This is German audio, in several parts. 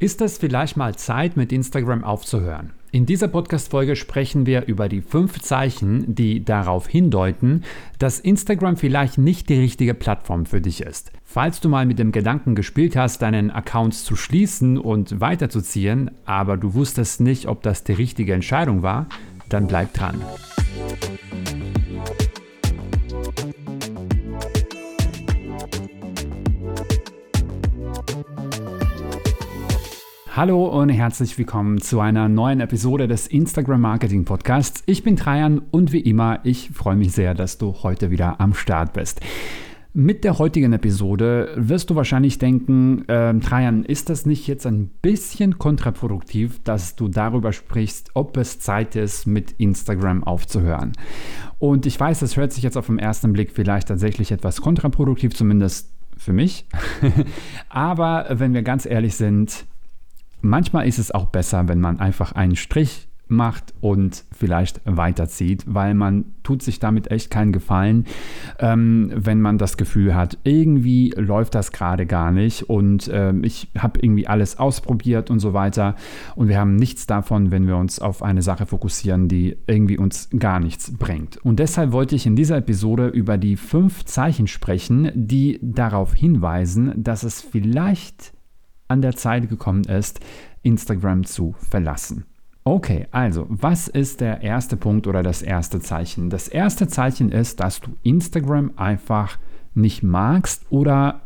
Ist es vielleicht mal Zeit, mit Instagram aufzuhören? In dieser Podcast-Folge sprechen wir über die fünf Zeichen, die darauf hindeuten, dass Instagram vielleicht nicht die richtige Plattform für dich ist. Falls du mal mit dem Gedanken gespielt hast, deinen Account zu schließen und weiterzuziehen, aber du wusstest nicht, ob das die richtige Entscheidung war, dann bleib dran. Hallo und herzlich willkommen zu einer neuen Episode des Instagram Marketing Podcasts. Ich bin Trajan und wie immer, ich freue mich sehr, dass du heute wieder am Start bist. Mit der heutigen Episode wirst du wahrscheinlich denken, äh, Trajan, ist das nicht jetzt ein bisschen kontraproduktiv, dass du darüber sprichst, ob es Zeit ist, mit Instagram aufzuhören? Und ich weiß, das hört sich jetzt auf den ersten Blick vielleicht tatsächlich etwas kontraproduktiv, zumindest für mich. Aber wenn wir ganz ehrlich sind, Manchmal ist es auch besser, wenn man einfach einen Strich macht und vielleicht weiterzieht, weil man tut sich damit echt keinen Gefallen, ähm, wenn man das Gefühl hat, irgendwie läuft das gerade gar nicht und äh, ich habe irgendwie alles ausprobiert und so weiter und wir haben nichts davon, wenn wir uns auf eine Sache fokussieren, die irgendwie uns gar nichts bringt. Und deshalb wollte ich in dieser Episode über die fünf Zeichen sprechen, die darauf hinweisen, dass es vielleicht an der Zeit gekommen ist, Instagram zu verlassen. Okay, also was ist der erste Punkt oder das erste Zeichen? Das erste Zeichen ist, dass du Instagram einfach nicht magst oder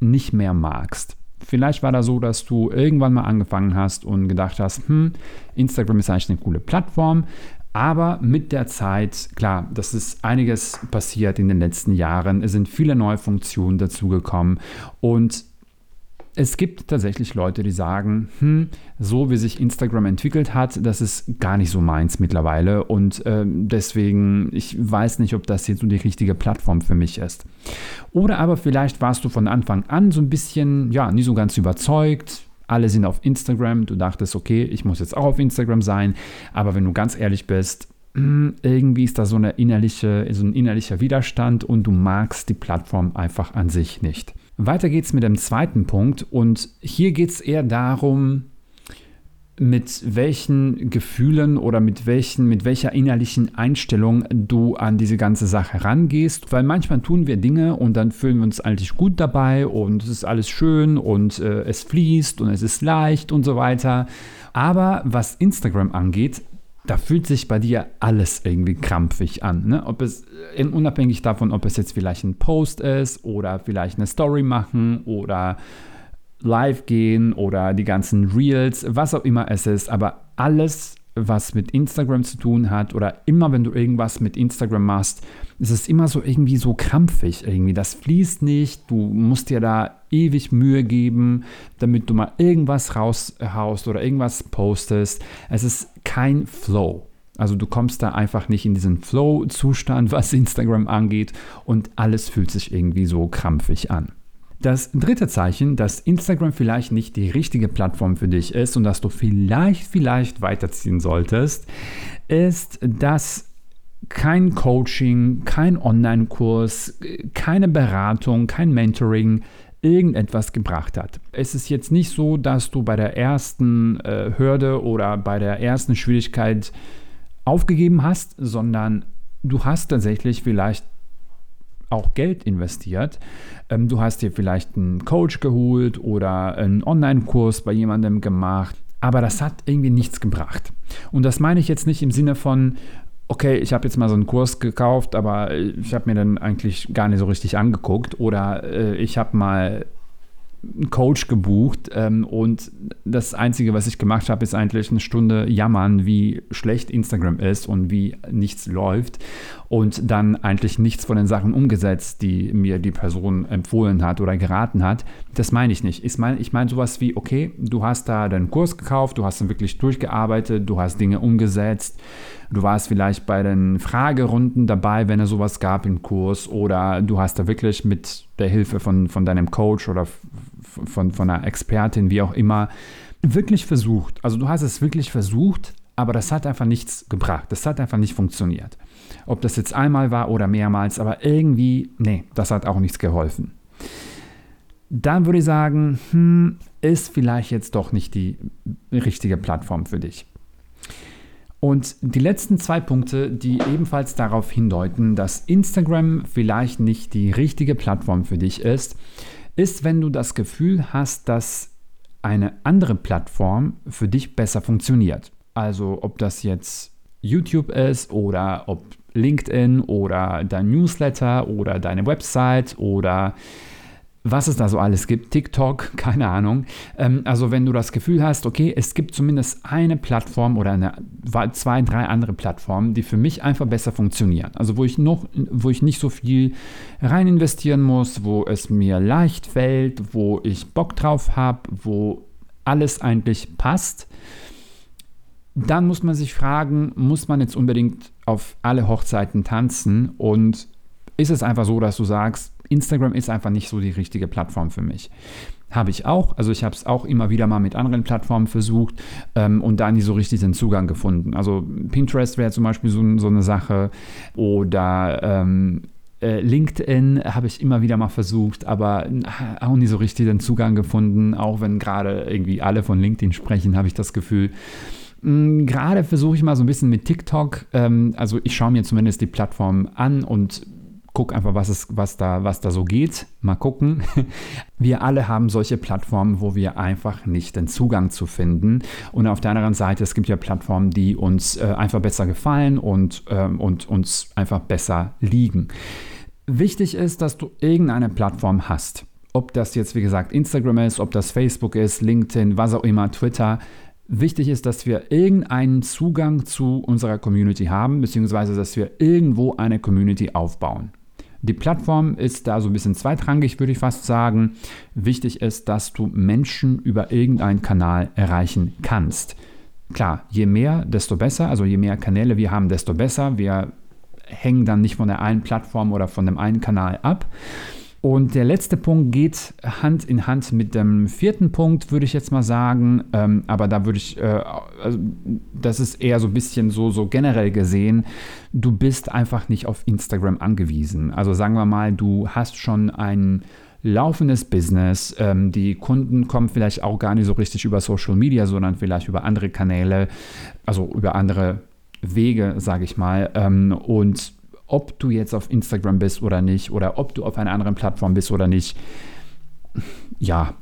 nicht mehr magst. Vielleicht war das so, dass du irgendwann mal angefangen hast und gedacht hast, hm, Instagram ist eigentlich eine coole Plattform, aber mit der Zeit, klar, das ist einiges passiert in den letzten Jahren. Es sind viele neue Funktionen dazugekommen und es gibt tatsächlich Leute, die sagen, hm, so wie sich Instagram entwickelt hat, das ist gar nicht so meins mittlerweile und äh, deswegen, ich weiß nicht, ob das jetzt so die richtige Plattform für mich ist. Oder aber vielleicht warst du von Anfang an so ein bisschen, ja, nie so ganz überzeugt, alle sind auf Instagram, du dachtest, okay, ich muss jetzt auch auf Instagram sein, aber wenn du ganz ehrlich bist, hm, irgendwie ist da so, eine innerliche, so ein innerlicher Widerstand und du magst die Plattform einfach an sich nicht. Weiter geht's mit dem zweiten Punkt und hier geht es eher darum, mit welchen Gefühlen oder mit, welchen, mit welcher innerlichen Einstellung du an diese ganze Sache rangehst. Weil manchmal tun wir Dinge und dann fühlen wir uns eigentlich gut dabei und es ist alles schön und äh, es fließt und es ist leicht und so weiter. Aber was Instagram angeht, da fühlt sich bei dir alles irgendwie krampfig an. Ne? Ob es, äh, unabhängig davon, ob es jetzt vielleicht ein Post ist oder vielleicht eine Story machen oder live gehen oder die ganzen Reels, was auch immer es ist, aber alles was mit Instagram zu tun hat oder immer wenn du irgendwas mit Instagram machst, ist es immer so irgendwie so krampfig irgendwie. Das fließt nicht, du musst dir da ewig Mühe geben, damit du mal irgendwas raushaust oder irgendwas postest. Es ist kein Flow. Also du kommst da einfach nicht in diesen Flow-Zustand, was Instagram angeht und alles fühlt sich irgendwie so krampfig an. Das dritte Zeichen, dass Instagram vielleicht nicht die richtige Plattform für dich ist und dass du vielleicht, vielleicht weiterziehen solltest, ist, dass kein Coaching, kein Online-Kurs, keine Beratung, kein Mentoring irgendetwas gebracht hat. Es ist jetzt nicht so, dass du bei der ersten äh, Hürde oder bei der ersten Schwierigkeit aufgegeben hast, sondern du hast tatsächlich vielleicht auch Geld investiert. Ähm, du hast dir vielleicht einen Coach geholt oder einen Online-Kurs bei jemandem gemacht, aber das hat irgendwie nichts gebracht. Und das meine ich jetzt nicht im Sinne von, okay, ich habe jetzt mal so einen Kurs gekauft, aber ich habe mir dann eigentlich gar nicht so richtig angeguckt oder äh, ich habe mal einen Coach gebucht ähm, und das Einzige, was ich gemacht habe, ist eigentlich eine Stunde jammern, wie schlecht Instagram ist und wie nichts läuft und dann eigentlich nichts von den Sachen umgesetzt, die mir die Person empfohlen hat oder geraten hat. Das meine ich nicht. Ich meine ich mein sowas wie, okay, du hast da deinen Kurs gekauft, du hast dann wirklich durchgearbeitet, du hast Dinge umgesetzt, du warst vielleicht bei den Fragerunden dabei, wenn es sowas gab im Kurs oder du hast da wirklich mit der Hilfe von, von deinem Coach oder von, von einer Expertin, wie auch immer, wirklich versucht. Also du hast es wirklich versucht, aber das hat einfach nichts gebracht. Das hat einfach nicht funktioniert. Ob das jetzt einmal war oder mehrmals, aber irgendwie, nee, das hat auch nichts geholfen. dann würde ich sagen, hm, ist vielleicht jetzt doch nicht die richtige Plattform für dich. Und die letzten zwei Punkte, die ebenfalls darauf hindeuten, dass Instagram vielleicht nicht die richtige Plattform für dich ist, ist, wenn du das Gefühl hast, dass eine andere Plattform für dich besser funktioniert. Also ob das jetzt YouTube ist oder ob LinkedIn oder dein Newsletter oder deine Website oder was es da so alles gibt, TikTok, keine Ahnung. Ähm, also wenn du das Gefühl hast, okay, es gibt zumindest eine Plattform oder eine, zwei, drei andere Plattformen, die für mich einfach besser funktionieren. Also wo ich noch, wo ich nicht so viel rein investieren muss, wo es mir leicht fällt, wo ich Bock drauf habe, wo alles eigentlich passt. Dann muss man sich fragen, muss man jetzt unbedingt auf alle Hochzeiten tanzen und ist es einfach so, dass du sagst, Instagram ist einfach nicht so die richtige Plattform für mich. Habe ich auch. Also ich habe es auch immer wieder mal mit anderen Plattformen versucht ähm, und da nie so richtig den Zugang gefunden. Also Pinterest wäre zum Beispiel so, so, eine Sache oder ähm, äh, LinkedIn habe ich immer wieder mal versucht, aber auch nie so richtig den Zugang gefunden. Auch wenn gerade irgendwie alle von LinkedIn sprechen, habe ich das Gefühl, hm, Gerade versuche ich mal so ein bisschen mit TikTok. Ähm, also ich schaue mir zumindest die Plattform an und guck einfach, was, ist, was, da, was da so geht. Mal gucken. Wir alle haben solche Plattformen, wo wir einfach nicht den Zugang zu finden. Und auf der anderen Seite, es gibt ja Plattformen, die uns äh, einfach besser gefallen und, äh, und uns einfach besser liegen. Wichtig ist, dass du irgendeine Plattform hast. Ob das jetzt, wie gesagt, Instagram ist, ob das Facebook ist, LinkedIn, was auch immer, Twitter. Wichtig ist, dass wir irgendeinen Zugang zu unserer Community haben, beziehungsweise dass wir irgendwo eine Community aufbauen. Die Plattform ist da so ein bisschen zweitrangig, würde ich fast sagen. Wichtig ist, dass du Menschen über irgendeinen Kanal erreichen kannst. Klar, je mehr, desto besser. Also je mehr Kanäle wir haben, desto besser. Wir hängen dann nicht von der einen Plattform oder von dem einen Kanal ab. Und der letzte Punkt geht Hand in Hand mit dem vierten Punkt, würde ich jetzt mal sagen. Ähm, aber da würde ich, äh, also das ist eher so ein bisschen so, so generell gesehen, du bist einfach nicht auf Instagram angewiesen. Also sagen wir mal, du hast schon ein laufendes Business. Ähm, die Kunden kommen vielleicht auch gar nicht so richtig über Social Media, sondern vielleicht über andere Kanäle, also über andere Wege, sage ich mal. Ähm, und ob du jetzt auf Instagram bist oder nicht oder ob du auf einer anderen Plattform bist oder nicht, ja,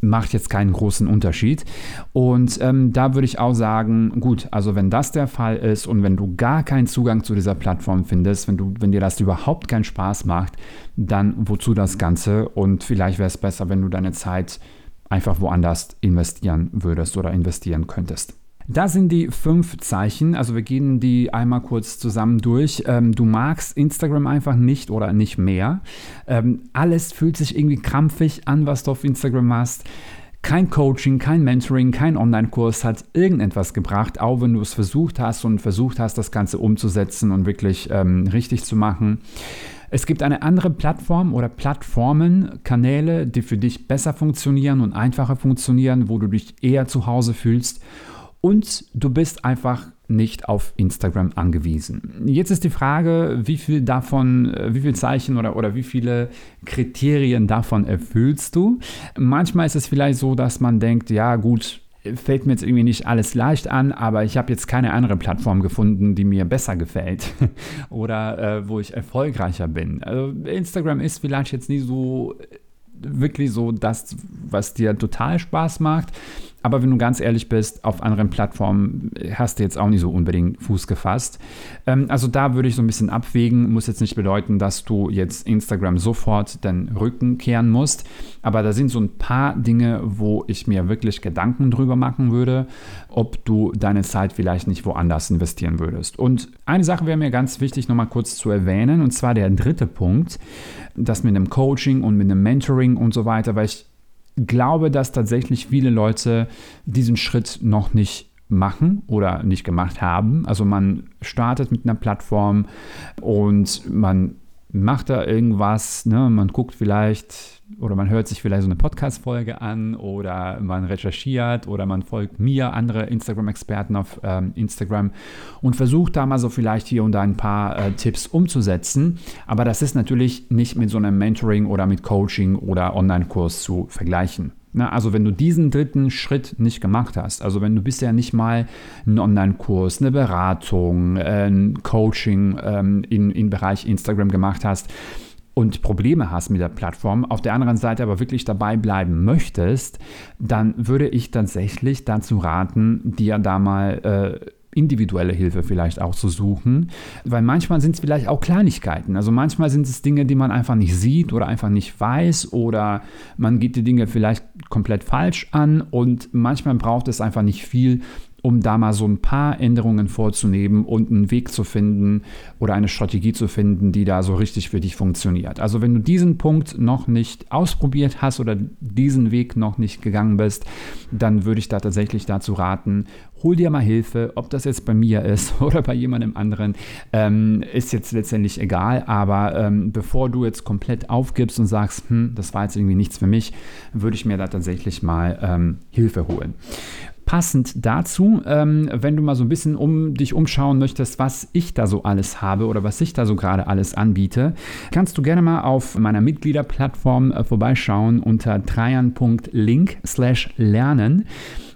macht jetzt keinen großen Unterschied. Und ähm, da würde ich auch sagen, gut, also wenn das der Fall ist und wenn du gar keinen Zugang zu dieser Plattform findest, wenn, du, wenn dir das überhaupt keinen Spaß macht, dann wozu das Ganze? Und vielleicht wäre es besser, wenn du deine Zeit einfach woanders investieren würdest oder investieren könntest. Das sind die fünf Zeichen. Also wir gehen die einmal kurz zusammen durch. Ähm, du magst Instagram einfach nicht oder nicht mehr. Ähm, alles fühlt sich irgendwie krampfig an, was du auf Instagram machst. Kein Coaching, kein Mentoring, kein Online-Kurs hat irgendetwas gebracht, auch wenn du es versucht hast und versucht hast, das Ganze umzusetzen und wirklich ähm, richtig zu machen. Es gibt eine andere Plattform oder Plattformen, Kanäle, die für dich besser funktionieren und einfacher funktionieren, wo du dich eher zu Hause fühlst und du bist einfach nicht auf Instagram angewiesen. Jetzt ist die Frage, wie viel davon, äh, wie viele Zeichen oder, oder wie viele Kriterien davon erfüllst du? Manchmal ist es vielleicht so, dass man denkt, ja gut, fällt mir jetzt irgendwie nicht alles leicht an, aber ich habe jetzt keine andere Plattform gefunden, die mir besser gefällt oder äh, wo ich erfolgreicher bin. Also Instagram ist vielleicht jetzt nie so wirklich so das, was dir total Spaß macht. Aber wenn du ganz ehrlich bist, auf anderen Plattformen hast du jetzt auch nicht so unbedingt Fuß gefasst. Ähm, also da würde ich so ein bisschen abwägen. Muss jetzt nicht bedeuten, dass du jetzt Instagram sofort den Rücken kehren musst. Aber da sind so ein paar Dinge, wo ich mir wirklich Gedanken drüber machen würde, ob du deine Zeit vielleicht nicht woanders investieren würdest. Und eine Sache wäre mir ganz wichtig, nochmal kurz zu erwähnen, und zwar der dritte Punkt, das mit dem Coaching und mit dem Mentoring und so weiter, weil ich glaube, dass tatsächlich viele Leute diesen Schritt noch nicht machen oder nicht gemacht haben. Also man startet mit einer Plattform und man macht da irgendwas, ne? man guckt vielleicht oder man hört sich vielleicht so eine Podcast-Folge an oder man recherchiert oder man folgt mir, andere Instagram-Experten auf ähm, Instagram und versucht da mal so vielleicht hier und da ein paar äh, Tipps umzusetzen. Aber das ist natürlich nicht mit so einem Mentoring oder mit Coaching oder Online-Kurs zu vergleichen. Na, also wenn du diesen dritten Schritt nicht gemacht hast, also wenn du bisher nicht mal einen Online-Kurs, eine Beratung, ein Coaching ähm, in, im Bereich Instagram gemacht hast und Probleme hast mit der Plattform, auf der anderen Seite aber wirklich dabei bleiben möchtest, dann würde ich tatsächlich dazu raten, dir da mal äh, individuelle Hilfe vielleicht auch zu suchen, weil manchmal sind es vielleicht auch Kleinigkeiten. Also manchmal sind es Dinge, die man einfach nicht sieht oder einfach nicht weiß oder man geht die Dinge vielleicht komplett falsch an und manchmal braucht es einfach nicht viel, um da mal so ein paar Änderungen vorzunehmen und einen Weg zu finden oder eine Strategie zu finden, die da so richtig für dich funktioniert. Also wenn du diesen Punkt noch nicht ausprobiert hast oder diesen Weg noch nicht gegangen bist, dann würde ich da tatsächlich dazu raten, hol dir mal Hilfe, ob das jetzt bei mir ist oder bei jemandem anderen, ähm, ist jetzt letztendlich egal, aber ähm, bevor du jetzt komplett aufgibst und sagst, hm, das war jetzt irgendwie nichts für mich, würde ich mir da tatsächlich mal ähm, Hilfe holen. Passend dazu, ähm, wenn du mal so ein bisschen um dich umschauen möchtest, was ich da so alles habe oder was ich da so gerade alles anbiete, kannst du gerne mal auf meiner Mitgliederplattform äh, vorbeischauen unter trajan.link slash lernen.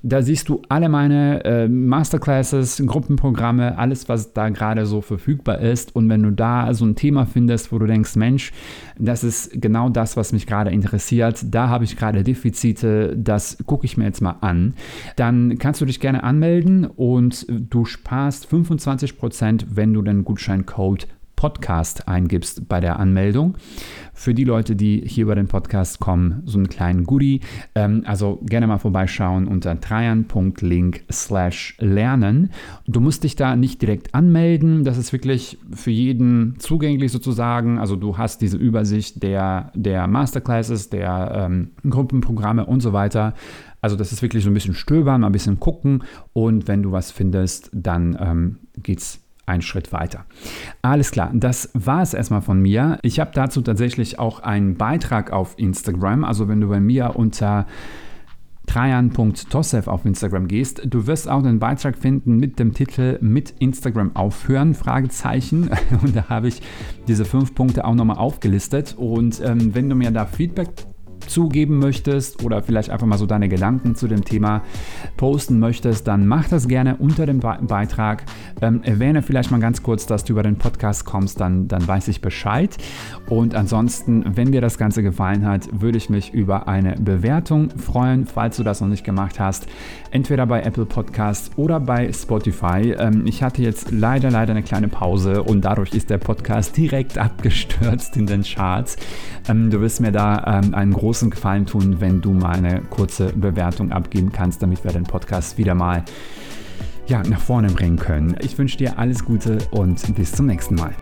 Da siehst du alle meine äh, Masterclasses, Gruppenprogramme, alles, was da gerade so verfügbar ist. Und wenn du da so ein Thema findest, wo du denkst, Mensch, das ist genau das, was mich gerade interessiert, da habe ich gerade Defizite, das gucke ich mir jetzt mal an, dann kannst du dich gerne anmelden und du sparst 25%, wenn du den Gutscheincode Podcast eingibst bei der Anmeldung. Für die Leute, die hier über den Podcast kommen, so einen kleinen Goodie. Ähm, also gerne mal vorbeischauen unter trajan.link slash lernen. Du musst dich da nicht direkt anmelden. Das ist wirklich für jeden zugänglich sozusagen. Also du hast diese Übersicht der, der Masterclasses, der ähm, Gruppenprogramme und so weiter. Also das ist wirklich so ein bisschen stöbern, mal ein bisschen gucken und wenn du was findest, dann ähm, es einen Schritt weiter. Alles klar, das war es erstmal von mir. Ich habe dazu tatsächlich auch einen Beitrag auf Instagram. Also wenn du bei mir unter trajan.tosef auf Instagram gehst, du wirst auch einen Beitrag finden mit dem Titel Mit Instagram aufhören, Fragezeichen. Und da habe ich diese fünf Punkte auch nochmal aufgelistet. Und ähm, wenn du mir da Feedback zugeben möchtest oder vielleicht einfach mal so deine Gedanken zu dem Thema posten möchtest, dann mach das gerne unter dem Beitrag. Ähm, erwähne vielleicht mal ganz kurz, dass du über den Podcast kommst, dann, dann weiß ich Bescheid. Und ansonsten, wenn dir das Ganze gefallen hat, würde ich mich über eine Bewertung freuen, falls du das noch nicht gemacht hast. Entweder bei Apple Podcasts oder bei Spotify. Ähm, ich hatte jetzt leider, leider eine kleine Pause und dadurch ist der Podcast direkt abgestürzt in den Charts. Ähm, du wirst mir da ähm, einen großen großen Gefallen tun, wenn du mal eine kurze Bewertung abgeben kannst, damit wir den Podcast wieder mal ja, nach vorne bringen können. Ich wünsche dir alles Gute und bis zum nächsten Mal.